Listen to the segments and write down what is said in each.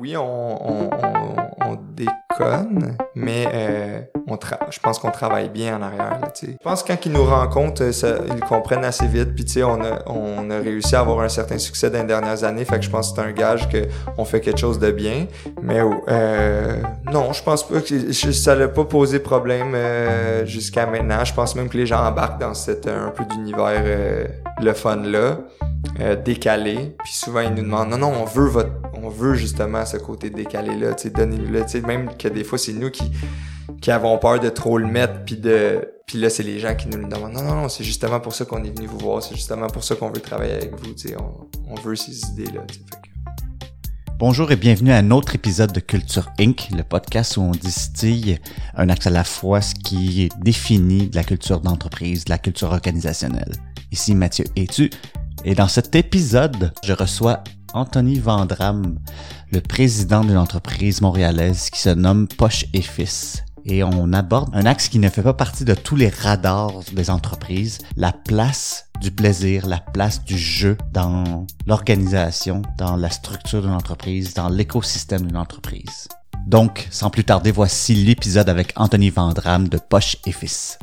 oui, on, on, on, déconne, mais euh, je pense qu'on travaille bien en arrière. Je pense que quand ils nous rencontrent, ça, ils comprennent assez vite. Puis on a, on a réussi à avoir un certain succès dans les dernières années. Fait je pense que c'est un gage qu'on fait quelque chose de bien. Mais euh, non, je pense pas que ça n'a pas posé problème euh, jusqu'à maintenant. Je pense même que les gens embarquent dans cet un peu d'univers euh, le fun là. Euh, décalé. Puis souvent, ils nous demandent, non, non, on veut votre, on veut justement ce côté décalé-là, tu sais, donnez-nous-le, tu même que des fois, c'est nous qui, qui avons peur de trop le mettre, puis de, puis là, c'est les gens qui nous le demandent, non, non, non, c'est justement pour ça qu'on est venu vous voir, c'est justement pour ça qu'on veut travailler avec vous, tu sais, on, on veut ces idées-là, Bonjour et bienvenue à un autre épisode de Culture Inc., le podcast où on distille un axe à la fois ce qui définit de la culture d'entreprise, de la culture organisationnelle. Ici Mathieu Etu, et dans cet épisode, je reçois Anthony Vandram, le président d'une entreprise montréalaise qui se nomme Poche et Fils. Et on aborde un axe qui ne fait pas partie de tous les radars des entreprises, la place du plaisir, la place du jeu dans l'organisation, dans la structure d'une entreprise, dans l'écosystème d'une entreprise. Donc, sans plus tarder, voici l'épisode avec Anthony Vandram de Poche et Fils.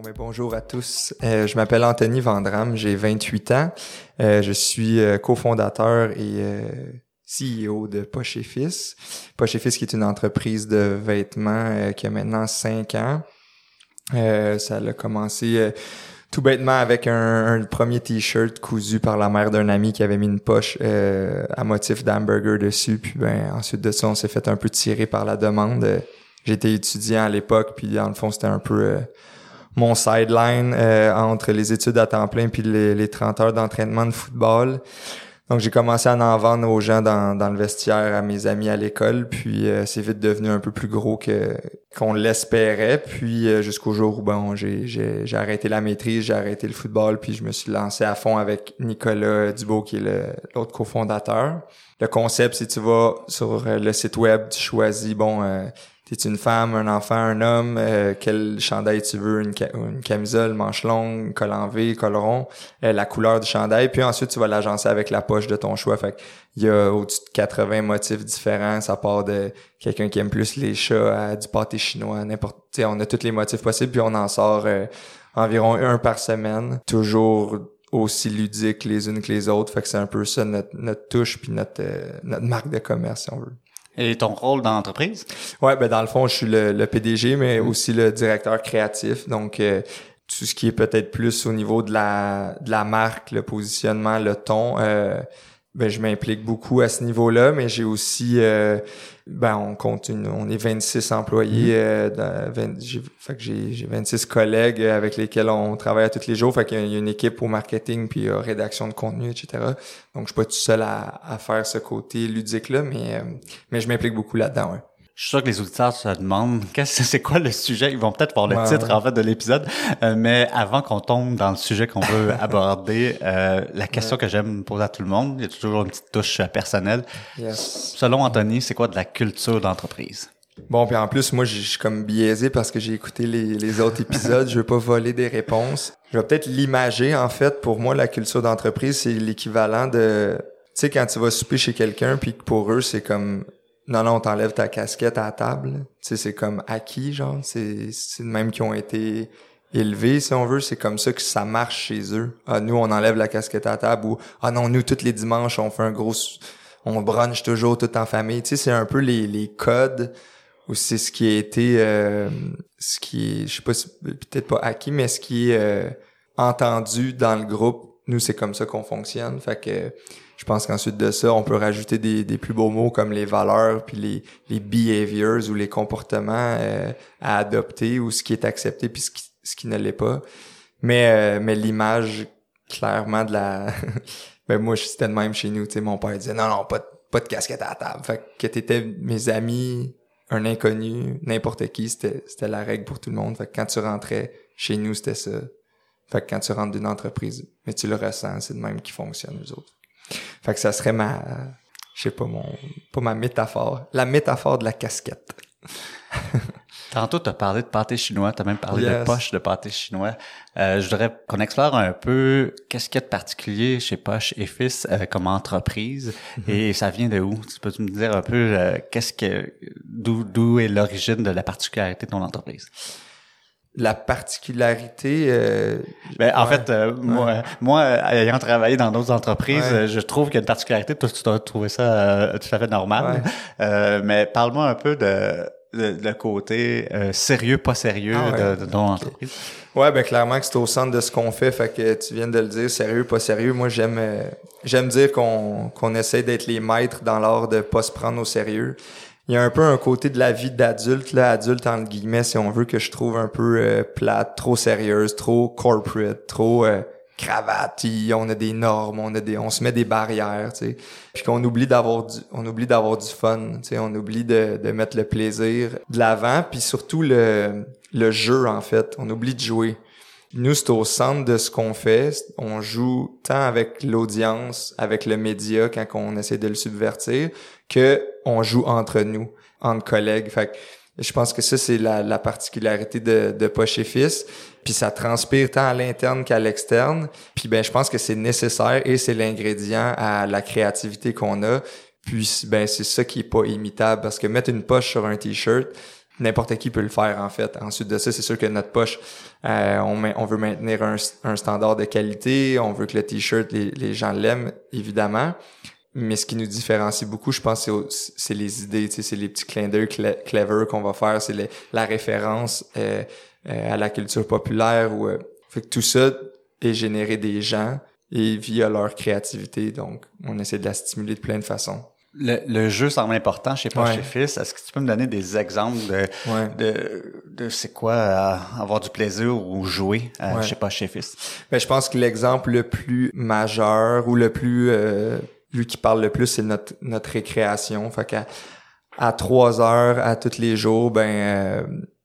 Bon, bonjour à tous. Euh, je m'appelle Anthony Vandram, j'ai 28 ans. Euh, je suis euh, cofondateur et CEO de Poche et Fils. Poche et Fils qui est une entreprise de vêtements qui a maintenant 5 ans. ça a commencé tout bêtement avec un, premier t-shirt cousu par la mère d'un ami qui avait mis une poche à motif d'hamburger dessus. Puis ben ensuite de ça, on s'est fait un peu tirer par la demande. J'étais étudiant à l'époque, puis dans le fond, c'était un peu mon sideline euh, entre les études à temps plein puis les, les 30 heures d'entraînement de football. Donc j'ai commencé à en vendre aux gens dans, dans le vestiaire, à mes amis à l'école, puis euh, c'est vite devenu un peu plus gros que qu'on l'espérait. Puis euh, jusqu'au jour où bon, j'ai, j'ai, arrêté la maîtrise, j'ai arrêté le football, puis je me suis lancé à fond avec Nicolas Dubo qui est l'autre cofondateur. Le concept, c'est tu vas sur le site web, tu choisis bon T'es une femme, un enfant, un homme, euh, quel chandail tu veux, une, une, camisole, manche longue, col en V, col rond, euh, la couleur du chandail, puis ensuite tu vas l'agencer avec la poche de ton choix. Fait il y a au-dessus de 80 motifs différents, ça part de quelqu'un qui aime plus les chats du pâté chinois, n'importe on a tous les motifs possibles, puis on en sort euh, environ un par semaine, toujours aussi ludique les unes que les autres. Fait que c'est un peu ça notre, notre touche puis notre, notre marque de commerce, si on veut. Et ton rôle dans l'entreprise? Ouais, ben dans le fond, je suis le, PDG, mais mm. aussi le directeur créatif. Donc, euh, tout ce qui est peut-être plus au niveau de la, de la marque, le positionnement, le ton, euh, ben je m'implique beaucoup à ce niveau-là, mais j'ai aussi euh, ben on compte une, on est 26 employés mm-hmm. euh, dans fait que j'ai j'ai 26 collègues avec lesquels on travaille à tous les jours fait qu'il y a une équipe au marketing puis euh, rédaction de contenu etc donc je suis pas tout seul à, à faire ce côté ludique là mais euh, mais je m'implique beaucoup là-dedans. Je suis sûr que les auditeurs se demandent qu'est-ce c'est quoi le sujet. Ils vont peut-être voir le titre en fait de l'épisode, euh, mais avant qu'on tombe dans le sujet qu'on veut aborder, euh, la question que j'aime poser à tout le monde, il y a toujours une petite touche euh, personnelle. Selon Anthony, c'est quoi de la culture d'entreprise? Bon, puis en plus, moi, je suis comme biaisé parce que j'ai écouté les, les autres épisodes. je veux pas voler des réponses. Je vais peut-être l'imager. En fait, pour moi, la culture d'entreprise, c'est l'équivalent de, tu sais, quand tu vas souper chez quelqu'un, puis que pour eux, c'est comme non, non, t'enlèves ta casquette à table. Tu sais, c'est comme acquis, genre. C'est, c'est même qui ont été élevés, si on veut. C'est comme ça que ça marche chez eux. Ah, nous, on enlève la casquette à table ou, ah non, nous, tous les dimanches, on fait un gros, on brunch toujours tout en famille. Tu sais, c'est un peu les, les codes ou c'est ce qui a été, euh, ce qui est, je sais pas, peut-être pas acquis, mais ce qui est euh, entendu dans le groupe. Nous, c'est comme ça qu'on fonctionne. Fait que, je pense qu'ensuite de ça, on peut rajouter des, des, plus beaux mots comme les valeurs, puis les, les behaviors ou les comportements euh, à adopter ou ce qui est accepté puis ce qui, ce qui ne l'est pas. Mais, euh, mais l'image, clairement, de la... ben moi, c'était de même chez nous. Sais, mon père disait, non, non, pas, pas de casquette à la table. Fait que t'étais mes amis, un inconnu, n'importe qui, c'était, c'était la règle pour tout le monde. Fait que quand tu rentrais chez nous, c'était ça. Fait que quand tu rentres d'une entreprise, mais tu le ressens, c'est de même qui fonctionne, les autres. Fait que ça serait ma, je sais pas mon, pas ma métaphore, la métaphore de la casquette. Tantôt, tu as parlé de pâté chinois, tu as même parlé Yes. de poche de pâté chinois. Euh, je voudrais qu'on explore un peu qu'est-ce qu'il y a de particulier chez Poche et Fils euh, comme entreprise Mm-hmm. et ça vient de où? Tu peux me dire un peu euh, qu'est-ce que d'où est l'origine de la particularité de ton entreprise? La particularité, euh, Ben, en Ouais. fait, euh, moi, moi, ayant travaillé dans d'autres entreprises, Ouais. je trouve qu'il y a une particularité. Toi, tu dois trouver ça euh, tout à fait normal. Euh, mais parle-moi un peu de, de côté euh, sérieux, pas sérieux Ah de, de ton entreprise. Ouais, ben clairement que c'est au centre de ce qu'on fait, fait que tu viens de le dire, sérieux, pas sérieux. Moi, j'aime euh, j'aime dire qu'on qu'on essaie d'être les maîtres dans l'art de pas se prendre au sérieux. Il y a un peu un côté de la vie d'adulte, là, adulte entre guillemets, si on veut, que je trouve un peu euh, plate, trop sérieuse, trop corporate, trop euh, cravate. On a des normes, on a des, on se met des barrières, tu sais. Puis qu'on oublie d'avoir du, on oublie d'avoir du fun, tu sais. On oublie de, de mettre le plaisir de l'avant, puis surtout le, le jeu en fait. On oublie de jouer. Nous, c'est au centre de ce qu'on fait. On joue tant avec l'audience, avec le média quand on essaie de le subvertir, que on joue entre nous, entre collègues. Fait que je pense que ça, c'est la, la particularité de, de Poche et Fils. Puis ça transpire tant à l'interne qu'à l'externe. Puis ben, je pense que c'est nécessaire et c'est l'ingrédient à la créativité qu'on a. Puis ben, c'est ça qui est pas imitable parce que mettre une poche sur un t-shirt, n'importe qui peut le faire en fait. Ensuite de ça, c'est sûr que notre poche, euh, on, on veut maintenir un, un standard de qualité, on veut que le t-shirt, les, les gens l'aiment évidemment. Mais ce qui nous différencie beaucoup, je pense, c'est les idées, c'est les petits clins d'œil clever qu'on va faire, c'est la référence euh, euh, à la culture populaire. Ou, euh, fait que tout ça est généré des gens et via leur créativité. Donc, on essaie de la stimuler de plein de façons. Le, le jeu semble important chez Poche Ouais. et Fils. Est-ce que tu peux me donner des exemples de, Ouais. de, de c'est quoi euh, avoir du plaisir ou jouer euh, Ouais. chez Poche et Fils? Ben, je pense que l'exemple le plus majeur ou le plus euh, lui qui parle le plus, c'est notre notre récréation. Fait qu'à à trois heures à tous les jours, ben euh,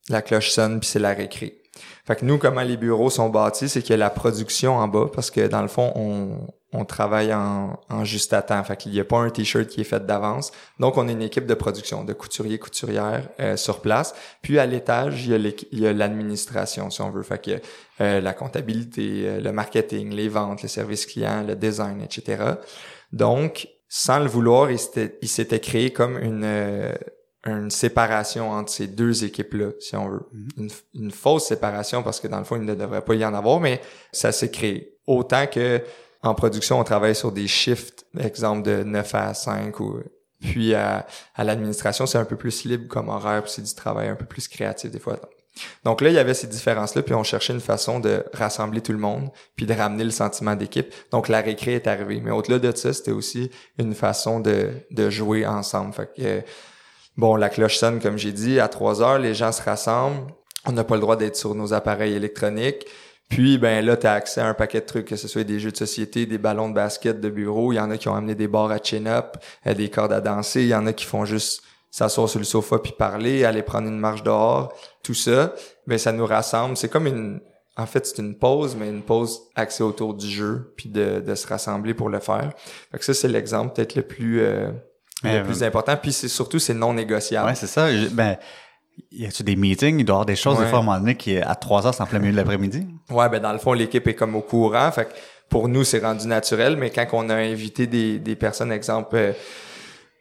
la cloche sonne puis c'est la récré. Fait que nous, comment les bureaux sont bâtis, c'est qu'il y a la production en bas parce que dans le fond, on, on travaille en, en juste à temps. Fait qu'il n'y a pas un t-shirt qui est fait d'avance. Donc, on est une équipe de production, de couturiers, couturières euh, sur place. Puis à l'étage, il y a l'administration, si on veut. Fait que euh, la comptabilité, euh, le marketing, les ventes, le service client, le design, etc. Donc, sans le vouloir, il s'était créé comme une, euh, une séparation entre ces deux équipes-là, si on veut. une, une fausse séparation parce que dans le fond, il ne devrait pas y en avoir, mais ça s'est créé. Autant que en production, on travaille sur des shifts, exemple de 9 à 5 ou puis à, à l'administration, c'est un peu plus libre comme horaire, puis c'est du travail un peu plus créatif des fois. Donc là, il y avait ces différences-là, puis on cherchait une façon de rassembler tout le monde, puis de ramener le sentiment d'équipe. Donc la récré est arrivée. Mais au-delà de ça, c'était aussi une façon de, de jouer ensemble. Fait que, bon, la cloche sonne, comme j'ai dit, à 3 heures, les gens se rassemblent. On n'a pas le droit d'être sur nos appareils électroniques. Puis, ben là, tu as accès à un paquet de trucs, que ce soit des jeux de société, des ballons de basket, de bureau. Il y en a qui ont amené des barres à chin-up, euh, des cordes à danser. Il y en a qui font juste s'asseoir sur le sofa puis parler, aller prendre une marche dehors. Tout ça, ben ça nous rassemble. C'est comme une... En fait, c'est une pause, mais une pause axée autour du jeu, puis de, de se rassembler pour le faire. Fait ça, c'est l'exemple peut-être le plus... euh, Le plus important. Puis c'est surtout, c'est non négociable. Ouais, c'est ça. Je- Ben, y a-tu des meetings? Il doit y avoir des choses, des fois, à un moment donné, qui est à 3 heures, c'est en plein milieu de l'après-midi. Ouais, ben dans le fond, l'équipe est comme au courant. Fait que pour nous, c'est rendu naturel, mais quand on a invité des, des personnes, exemple, euh,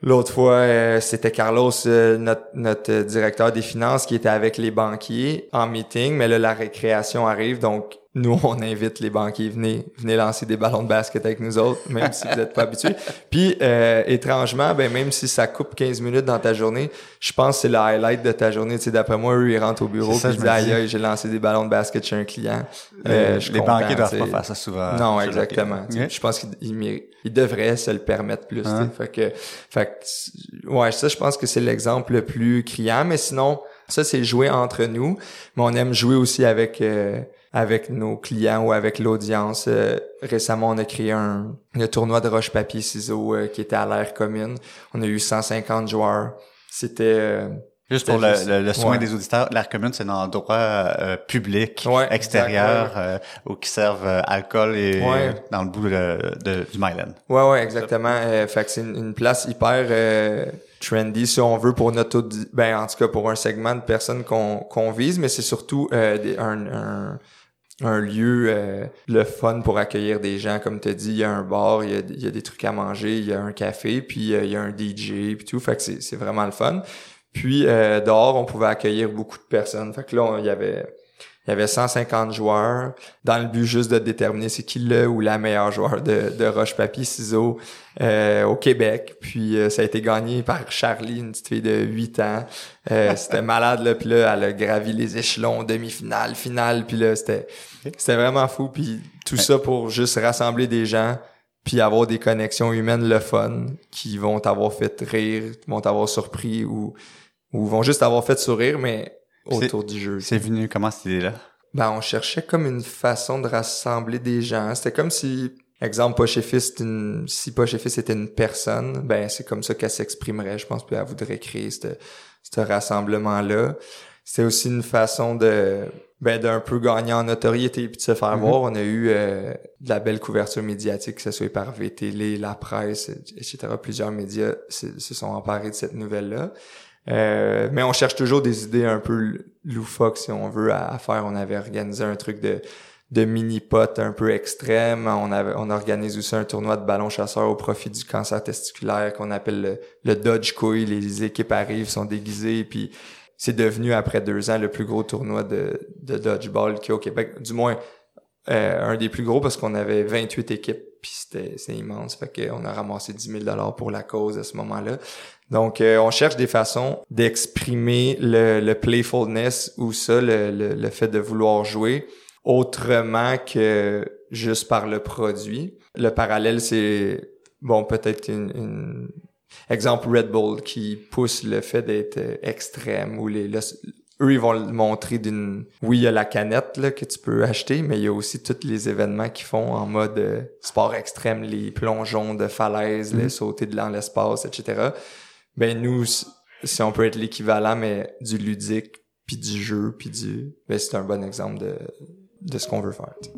l'autre fois, euh, c'était Carlos, euh, notre, notre euh, directeur des finances, qui était avec les banquiers en meeting, mais là, la récréation arrive, donc nous, on invite les banquiers, venez, venez lancer des ballons de basket avec nous autres, même si vous n'êtes pas habitués. Puis, euh, étrangement, ben même si ça coupe 15 minutes dans ta journée, je pense que c'est le highlight de ta journée. Tu sais, d'après moi, eux, ils rentrent au bureau, ça, puis ils disent, aïe, j'ai lancé des ballons de basket chez un client. Euh, je les content, banquiers doivent pas faire ça souvent. Non, exactement. Je pense qu'ils ils devraient se le permettre plus. Hein? Fait que, fait que, ouais, ça, je pense que c'est l'exemple le plus criant. Mais sinon, ça, c'est jouer entre nous. Mais on aime jouer aussi avec euh, avec nos clients ou avec l'audience. Euh, récemment, on a créé un, un tournoi de roche-papier-ciseaux euh, qui était à l'air commune. On a eu 150 joueurs. C'était... euh, Juste pour le, le, le soin ouais. des auditeurs, l'air commune, c'est un endroit euh, public, Ouais, extérieur, euh, où qui servent euh, alcool et Ouais. dans le bout de, de- du Myland. Ouais, ouais, exactement. Euh, fait que c'est une, une place hyper euh, trendy si on veut pour notre ben en tout cas pour un segment de personnes qu'on qu'on vise mais c'est surtout euh, des- un, un un lieu euh, le fun pour accueillir des gens. Comme tu dit il y a un bar il y a, des trucs à manger il y a un café puis euh, il y a un DJ puis tout. Fait que c'est vraiment le fun. Puis euh, dehors on pouvait accueillir beaucoup de personnes. Fait que là il y avait il y avait 150 joueurs. Dans le but juste de déterminer c'est qui le ou la meilleure joueur de, de roche papier ciseaux euh, au Québec. Puis euh, ça a été gagné par Charlie une petite fille de 8 ans. Euh, c'était malade là. Puis là elle a gravi les échelons demi-finale finale. Puis là c'était c'était vraiment fou. Puis tout ça pour juste rassembler des gens puis avoir des connexions humaines le fun qui vont t'avoir fait rire vont t'avoir surpris ou ou vont juste t'avoir fait sourire. Mais autour du jeu C'est venu comment cette idée-là? ben, on cherchait comme une façon de rassembler des gens. C'était comme si, exemple, Poche et Fils, une, si Poche et Fils était une personne, ben, c'est comme ça qu'elle s'exprimerait, je pense, puis elle voudrait créer ce, ce rassemblement-là. C'était aussi une façon de, ben, d'un peu gagner en notoriété puis de se faire Mhm. voir. On a eu euh, de la belle couverture médiatique, que ce soit par VTL, la presse, etc. Plusieurs médias se, se sont emparés de cette nouvelle-là. Euh, mais on cherche toujours des idées un peu loufoques, si on veut, à, faire. On avait organisé un truc de, de mini-pot un peu extrême. On, avait, on organise aussi un tournoi de ballon chasseur au profit du cancer testiculaire qu'on appelle le, le Dodge Couille. Les équipes arrivent, sont déguisées, puis c'est devenu, après deux ans, le plus gros tournoi de, de dodgeball qu'il y a au Québec. Du moins, euh, un des plus gros parce qu'on avait 28 équipes, puis c'était c'est immense. Fait qu'on a ramassé 10 000 pour la cause à ce moment-là. Donc, euh, on cherche des façons d'exprimer le, le playfulness ou ça, le, le, le fait de vouloir jouer autrement que juste par le produit. Le parallèle, c'est, bon, peut-être une, une- exemple Red Bull qui pousse le fait d'être extrême ou les, le- eux, ils vont le montrer d'une, oui, il y a la canette, là, que tu peux acheter, mais il y a aussi tous les événements qu'ils font en mode euh, sport extrême, les plongeons de falaise, les sauter de dans l'espace, etc ben nous si on peut être l'équivalent mais du ludique puis du jeu puis du ben c'est un bon exemple de de ce qu'on veut faire tu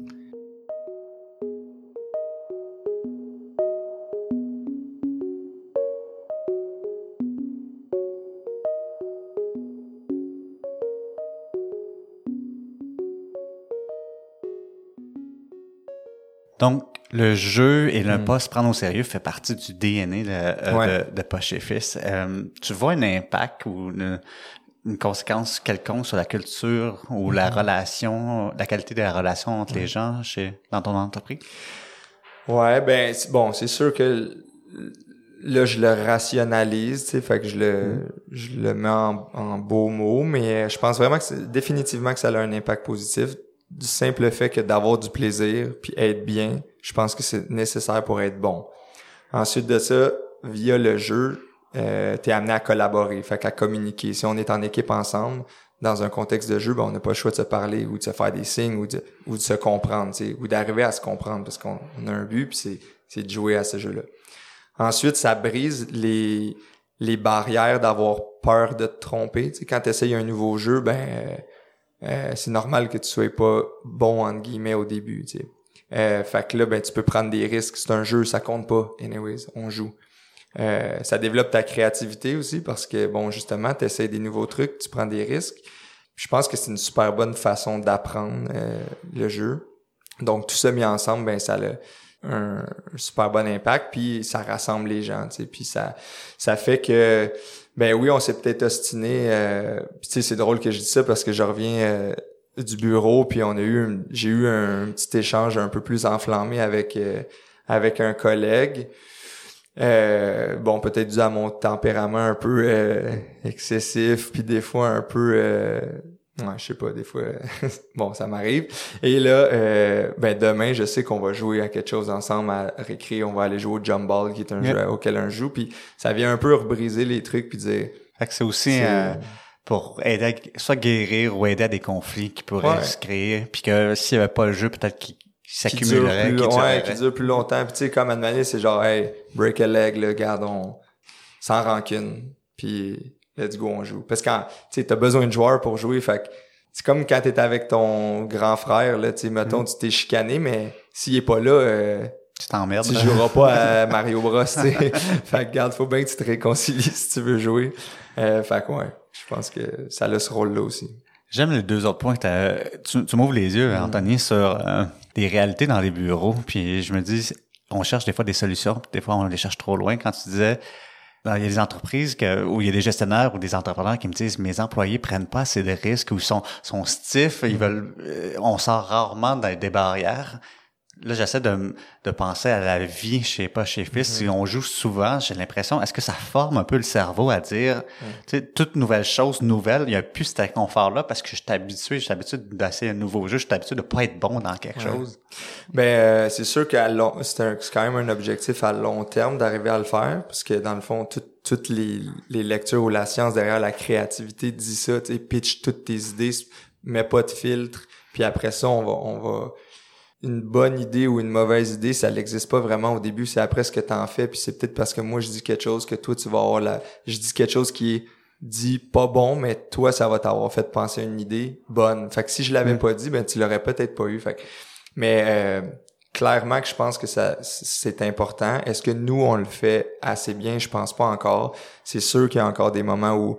Donc, le jeu et ne Mm. pas se prendre au sérieux fait partie du DNA de, euh, Ouais. de, de Poche et Fils. Euh, tu vois un impact ou une, une conséquence quelconque sur la culture ou la Mm-hmm. relation, la qualité de la relation entre les gens chez, dans ton entreprise? ouais ben bon c'est sûr que là je le rationalise tu sais fait que je le je le mets en, en beaux mots mais je pense vraiment que c'est définitivement que ça a un impact positif du simple fait que d'avoir du plaisir puis être bien je pense que c'est nécessaire pour être bon Ensuite de ça, via le jeu, euh, t'es amené à collaborer, fait qu'à communiquer. Si on est en équipe ensemble, dans un contexte de jeu, ben, on n'a pas le choix de se parler ou de se faire des signes ou de, ou de se comprendre, ou d'arriver à se comprendre parce qu'on on a un but puis c'est, c'est de jouer à ce jeu-là. Ensuite, ça brise les, les barrières d'avoir peur de te tromper. Tu sais, quand tu essayes un nouveau jeu, ben euh, c'est normal que tu sois pas bon entre guillemets au début. Tu sais. Euh, fait que là, ben, tu peux prendre des risques. C'est un jeu, ça compte pas. Anyways, on joue. Euh, ça développe ta créativité aussi parce que, bon, justement, tu essaies des nouveaux trucs, tu prends des risques. Je pense que c'est une super bonne façon d'apprendre euh, le jeu. Donc, tout ça mis ensemble, ben, ça a un super bon impact, puis ça rassemble les gens, tu sais, puis ça, ça fait que, ben oui, on s'est peut-être ostiné, euh, tu sais, c'est drôle que je dis ça parce que je reviens euh, du bureau, puis on a eu, j'ai eu un, petit échange un peu plus enflammé avec avec avec un collègue. Euh, bon, peut-être dû à mon tempérament un peu euh, excessif, puis des fois un peu, euh, ouais, je sais pas, des fois, bon, ça m'arrive. Et là, euh, ben demain, je sais qu'on va jouer à quelque chose ensemble à récré, on va aller jouer au jump ball, qui est un Yep. jeu auquel on joue, puis ça vient un peu rebriser les trucs, puis dire, Fait que c'est aussi euh, pour aider à, soit guérir ou aider à des conflits qui pourraient Ouais. se créer. Puis que s'il n'y avait pas le jeu, peut-être qu'il qui dure s'accumulerait, plus, qu'il ouais, qui dure plus longtemps. Puis tu sais, comme à c'est genre, hey, break a leg, là, garde, on, sans rancune. Puis let's go, on joue. Parce que quand, tu sais, t'as besoin de joueurs pour jouer, fait que c'est comme quand t'es avec ton grand frère, là, tu sais, mettons, Mm. tu t'es chicané, mais s'il est pas là, euh, tu t'emmerdes. Tu joueras pas à Mario Bros, tu sais. fait que, garde, faut bien que tu te réconcilies si tu veux jouer. Euh, fait que, ouais, je pense que ça a ce rôle-là aussi. J'aime les deux autres points. Que tu, tu m'ouvres les yeux, mm. Anthony, sur euh, des réalités dans les bureaux. Puis je me dis, on cherche des fois des solutions, puis des fois on les cherche trop loin. Quand tu disais, il y a des entreprises que, où il y a des gestionnaires ou des entrepreneurs qui me disent mes employés prennent pas assez de risques ou sont sont stiffs, ils mm. veulent euh, on sort rarement dans des barrières. Là, j'essaie de, de penser à la vie chez pas chez Fils. Si on joue souvent, j'ai l'impression, est-ce que ça forme un peu le cerveau à dire, tu sais, toute nouvelle chose nouvelle, il n'y a plus cet inconfort-là parce que je suis habitué, je suis habitué d'essayer un nouveau jeu, je suis habitué de pas être bon dans quelque chose. Ben, euh, c'est sûr que c'est quand même un objectif à long terme d'arriver à le faire parce que dans le fond, toutes les, les lectures ou la science derrière la créativité dit ça, tu sais, pitch toutes tes idées, mets pas de filtre, puis après ça, on va, on va une bonne idée ou une mauvaise idée, ça n'existe pas vraiment au début, c'est après ce que tu en fais, puis c'est peut-être parce que moi je dis quelque chose que toi tu vas avoir la je dis quelque chose qui est dit pas bon, mais toi ça va t'avoir fait penser à une idée bonne. Fait que si je l'avais mm. pas dit, ben tu l'aurais peut-être pas eu. Fait mais euh, clairement que je pense que ça c'est important. Est-ce que nous on le fait assez bien? Je pense pas encore. C'est sûr qu'il y a encore des moments où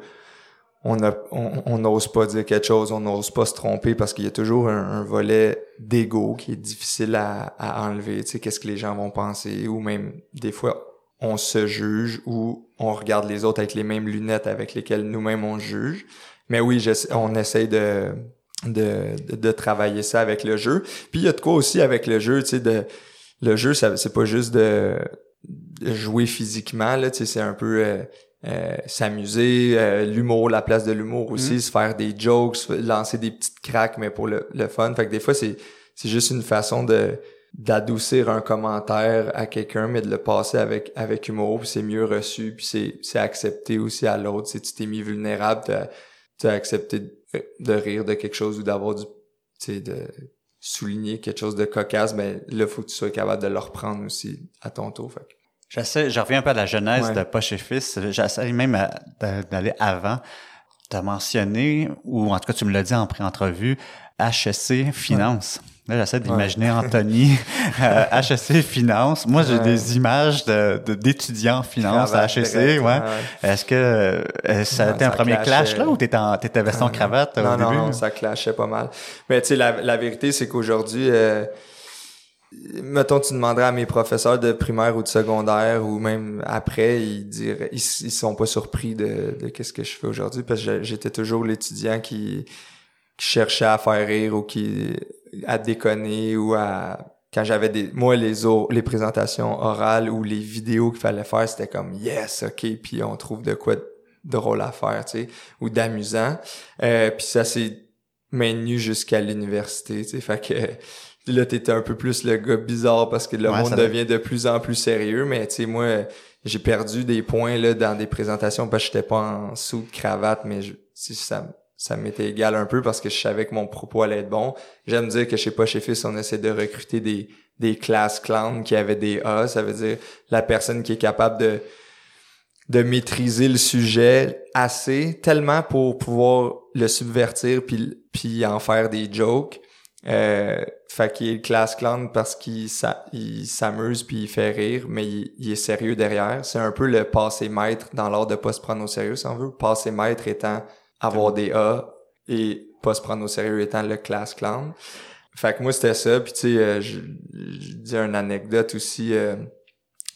on n'ose pas dire quelque chose, on n'ose pas se tromper parce qu'il y a toujours un, volet d'ego qui est difficile à, enlever. Tu sais, qu'est-ce que les gens vont penser ou même des fois on se juge ou on regarde les autres avec les mêmes lunettes avec lesquelles nous-mêmes on juge. Mais oui, on essaye de, de, de, travailler ça avec le jeu. Puis il y a de quoi aussi avec le jeu, tu sais, de le jeu, c'est pas juste de, jouer physiquement là, c'est un peu euh, euh, s'amuser, euh, l'humour, la place de l'humour aussi, mm. se faire des jokes, lancer des petites craques, mais pour le, le fun. Fait que des fois, c'est, c'est juste une façon de d'adoucir un commentaire à quelqu'un, mais de le passer avec avec humour, puis c'est mieux reçu, puis c'est, c'est accepté aussi à l'autre. Si tu t'es mis vulnérable, tu as accepté de, rire de quelque chose ou d'avoir du, tu sais, de souligner quelque chose de cocasse, ben là, faut que tu sois capable de le reprendre aussi à ton tour. Fait J'essaie, je reviens un peu à la genèse de Poche et Fils. J'essaie même d'aller avant. Tu as mentionné, ou en tout cas tu me l'as dit en pré-entrevue, HSC Finance. Là, j'essaie d'imaginer Anthony, euh, HSC Finance. Moi, j'ai des images de, d'étudiants en finance à HSC. Ouais. Est-ce que euh, ça a été un premier clash là ou t'étais en, t'étais veston cravate non, au non, début? Non, ça clashait pas mal. Mais tu sais, la, la vérité, c'est qu'aujourd'hui, euh, mettons, tu demanderais à mes professeurs de primaire ou de secondaire ou même après, ils diraient, ils, sont pas surpris de, de qu'est-ce que je fais aujourd'hui parce que j'étais toujours l'étudiant qui, cherchait à faire rire ou qui, à déconner ou à, quand j'avais des, moi, les les présentations orales ou les vidéos qu'il fallait faire, c'était comme, yes, ok, puis on trouve de quoi de drôle à faire, tu sais, ou d'amusant. Euh, puis ça s'est maintenu jusqu'à l'université, tu sais, fait que, là, t'étais un peu plus le gars bizarre parce que le monde devient de plus en plus sérieux. Mais tu sais, moi, j'ai perdu des points là dans des présentations parce que j'étais pas en sous de cravate, mais je, ça, ça m'était égal un peu parce que je savais que mon propos allait être bon. J'aime dire que chez pas chez Fils, on essaie de recruter des, des classes clowns qui avaient des A. Ça veut dire la personne qui est capable de de maîtriser le sujet assez tellement pour pouvoir le subvertir puis puis en faire des jokes euh, fait qu'il est classe clown parce qu'il s'amuse puis il fait rire, mais il, est sérieux derrière. C'est un peu le passé maître dans l'ordre de pas se prendre au sérieux, si on veut. Passé maître étant avoir des A et pas se prendre au sérieux étant le classe clown. Fait que moi, c'était ça. Puis tu sais, euh, je, dis une anecdote aussi. Euh,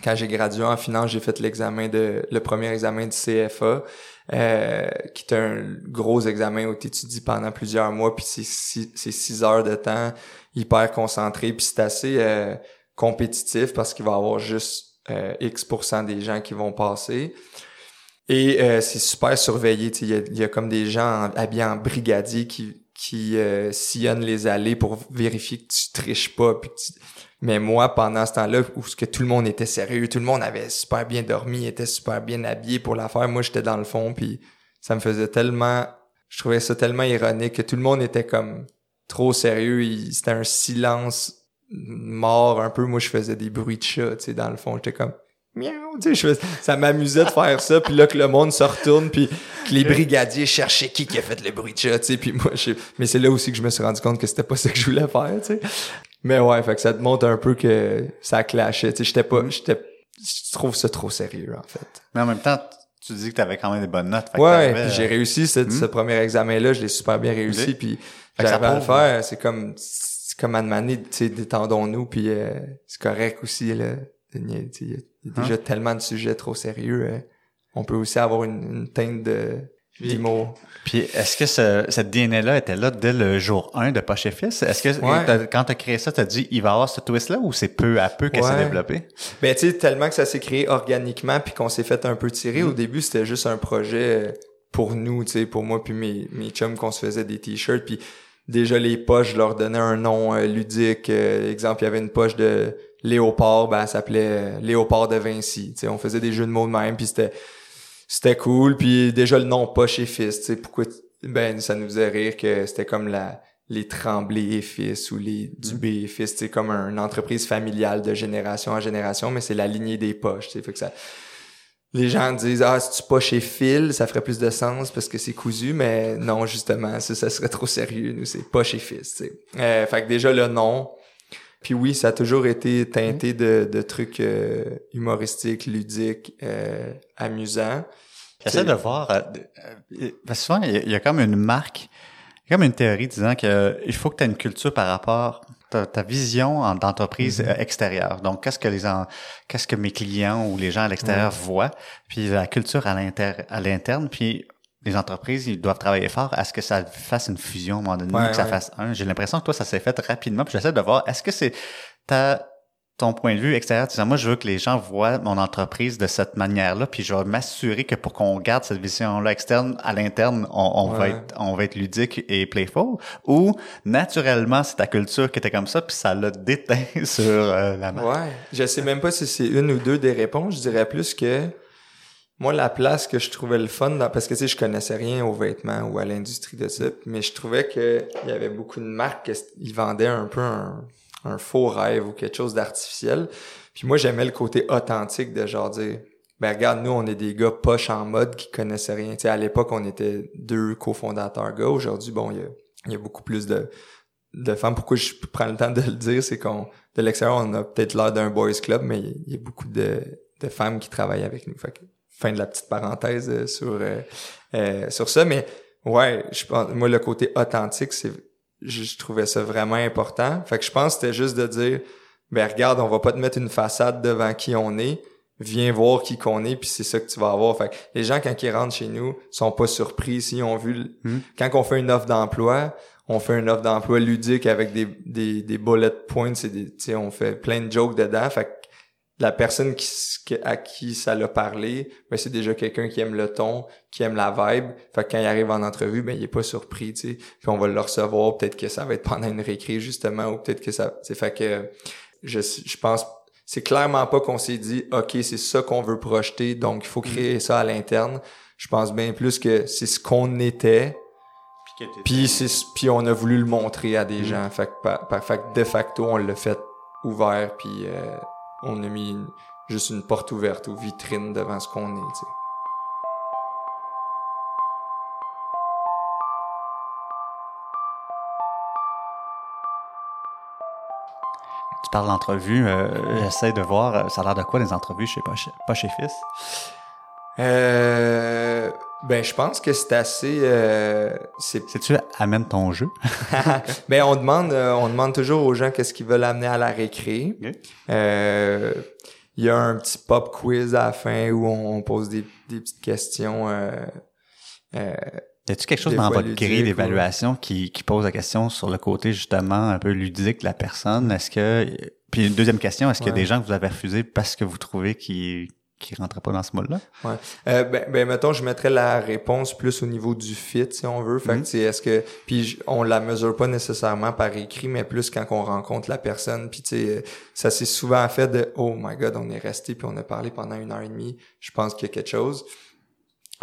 quand j'ai gradué en finance, j'ai fait l'examen de le premier examen du CFA. Euh, qui est un gros examen où tu étudies pendant plusieurs mois, puis c'est six, six heures de temps, hyper concentré, puis c'est assez euh, compétitif parce qu'il va y avoir juste euh, X% des gens qui vont passer. Et c'est super surveillé, il y a, y a, comme des gens habillés en brigadier qui, qui sillonnent les allées pour vérifier que tu triches pas, puis tu mais moi, pendant ce temps-là, où ce que tout le monde était sérieux, tout le monde avait super bien dormi, était super bien habillé pour la faire, moi j'étais dans le fond, puis ça me faisait tellement, je trouvais ça tellement ironique que tout le monde était comme trop sérieux, c'était un silence mort un peu. Moi, je faisais des bruits de chat, tu sais, dans le fond, j'étais comme miaou, tu sais, ça m'amusait de faire ça, puis là que le monde se retourne, puis que les brigadiers cherchaient qui qui a fait le bruit de chat, tu sais, puis moi, je, mais c'est là aussi que je me suis rendu compte que c'était pas ça que je voulais faire, tu sais. Mais ouais, fait que ça te montre un peu que ça clashait. Tu sais, j'étais pas, j'étais, je trouve ça trop sérieux, en fait. Mais en même temps, tu dis que t'avais quand même des bonnes notes. Fait ouais, puis j'ai réussi ce, Hmm. ce premier examen-là, je l'ai super bien réussi, puis j'arrive à le faire. C'est comme, c'est comme à demander, tu sais, détendons-nous, puis euh, c'est correct aussi, là. Il y a, il y a déjà tellement de sujets trop sérieux. euh, on peut aussi avoir une, une teinte de Puis est-ce que ce, cette DNA-là était là dès le jour 1 de Poche et Fils? Est-ce que Ouais. quand t'as créé ça, t'as dit il va y avoir ce twist-là ou c'est peu à peu qu'elle s'est Ouais. développée? Ben, tu sais, tellement que ça s'est créé organiquement puis qu'on s'est fait un peu tirer. Au début, c'était juste un projet euh, pour nous, tu sais, pour moi puis mes, mes chums qu'on se faisait des t-shirts puis déjà les poches, je leur donnais un nom euh, ludique. Euh, exemple, il y avait une poche de Léopard, ben, elle s'appelait Léopard de Vinci. Tu sais, on faisait des jeux de mots de même puis c'était c'était cool puis déjà le nom poche et fils, tu sais, pourquoi ben ça nous faisait rire que c'était comme la les Tremblay et fils ou les Dubé et fils, c'est comme un- une entreprise familiale de génération en génération, mais c'est la lignée des poches, fait que ça les gens disent ah si tu poches et fil, ça ferait plus de sens parce que c'est cousu, mais non justement, ça, ça serait trop sérieux, nous c'est poche et fils, tu sais. Euh, fait que déjà le nom puis oui, ça a toujours été teinté de, de trucs euh, humoristiques, ludiques, euh, amusants. J'essaie de voir. euh, euh, parce que souvent, il y, a- il y a comme une marque, il y a comme une théorie disant que il faut que tu aies une culture par rapport ta, ta vision en- d'entreprise euh, extérieure. Donc, qu'est-ce que les en- qu'est-ce que mes clients ou les gens à l'extérieur voient, puis la culture à l'inter à l'interne, puis les entreprises, ils doivent travailler fort à ce que ça fasse une fusion à un moment donné, Ouais, que ça ouais. fasse un. J'ai l'impression que toi, ça s'est fait rapidement. Puis j'essaie de voir, est-ce que c'est ta ton point de vue extérieur, disant moi je veux que les gens voient mon entreprise de cette manière-là, puis je vais m'assurer que pour qu'on garde cette vision-là externe, à l'interne, on, on va être on va être ludique et playful, ou naturellement c'est ta culture qui était comme ça, puis ça l'a déteint sur euh, la marque. Ouais, je sais même pas si c'est une ou deux des réponses. Je dirais plus que moi la place que je trouvais le fun dans- parce que tu sais je connaissais rien aux vêtements ou à l'industrie de ça, mais je trouvais que il y avait beaucoup de marques qui vendaient un peu un, faux rêve ou quelque chose d'artificiel. Puis moi j'aimais le côté authentique de genre dire ben regarde nous on est des gars poches en mode qui connaissaient rien. Tu sais à l'époque on était deux cofondateurs gars. Aujourd'hui bon il y a, beaucoup plus de de femmes. Pourquoi je prends le temps de le dire, c'est qu'on de l'extérieur, on a peut-être l'air d'un boys club, mais il y a beaucoup de, de femmes qui travaillent avec nous. Fin de la petite parenthèse euh, sur euh, euh, sur ça. Mais ouais, je pense moi le côté authentique, c'est je, je trouvais ça vraiment important. Fait que je pense que c'était juste de dire ben regarde, on va pas te mettre une façade devant qui on est. Viens voir qui qu'on est, puis c'est ça que tu vas avoir. Fait que les gens, quand ils rentrent chez nous, sont pas surpris s'ils ont vu... le- Hmm. Quand on fait une offre d'emploi, on fait une offre d'emploi ludique avec des, des, des bullet points, c'est des, tu sais, on fait plein de jokes dedans. Fait que la personne qui, à qui ça l'a parlé, ben c'est déjà quelqu'un qui aime le ton, qui aime la vibe. Fait que quand il arrive en entrevue, ben il est pas surpris, tu sais. Puis on va le recevoir, peut-être que ça va être pendant une récré justement, ou peut-être que ça, c'est fait que je, je pense, c'est clairement pas qu'on s'est dit, ok, c'est ça qu'on veut projeter, donc il faut créer ça à l'interne. Je pense bien plus que c'est ce qu'on était, puis c'est puis on a voulu le montrer à des gens. Fait que, par, par- fait que de facto, on l'a fait ouvert, puis euh, on a mis une- juste une porte ouverte ou vitrine devant ce qu'on est, tu parles d'entrevue, euh, j'essaie de voir, euh, ça a l'air de quoi les entrevues chez Poche, Poche et Fils? Euh, ben, je pense que c'est assez... euh, c'est C'est-tu amène ton jeu? ben on demande euh, on demande toujours aux gens qu'est-ce qu'ils veulent amener à la récré. Euh, il y a un petit pop quiz à la fin où on pose des, des petites questions. Euh, euh, Y a-tu quelque chose dans votre grille ou- d'évaluation qui, qui pose la question sur le côté justement un peu ludique de la personne? Est-ce que puis une deuxième question, est-ce qu'il y a Ouais. des gens que vous avez refusés parce que vous trouvez qu'ils qui rentraient pas dans ce moule-là? euh, ben, ben mettons je mettrais la réponse plus au niveau du fit si on veut. Fait Mhm. que tu sais, est-ce que puis on la mesure pas nécessairement par écrit mais plus quand on rencontre la personne puis tu sais euh, ça s'est souvent fait de oh my god on est resté puis on a parlé pendant une heure et demie. Je pense qu'il y a quelque chose.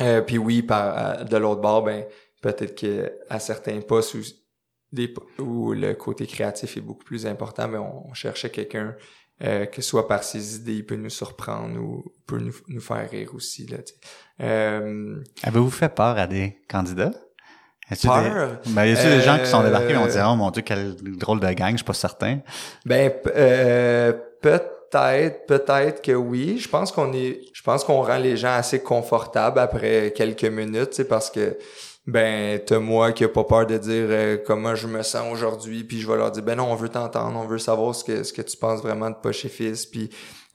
Euh, puis oui, par de l'autre bord, ben peut-être que à certains postes où des po- où le côté créatif est beaucoup plus important, mais on, on cherchait quelqu'un euh, que soit par ses idées, il peut nous surprendre ou peut nous, nous faire rire aussi là. Euh, Avez-vous fait peur à des candidats? peur. Des... Ben, y a des gens qui sont débarqués et Euh, dire, oh mon dieu, quel drôle de gang, je suis pas certain? Ben euh, peut-être, peut-être que oui. Je pense qu'on est, je pense qu'on rend les gens assez confortables après quelques minutes, parce que ben t'as moi qui a pas peur de dire euh, comment je me sens aujourd'hui, puis je vais leur dire ben non, on veut t'entendre, on veut savoir ce que ce que tu penses vraiment de Poche et Fils, puis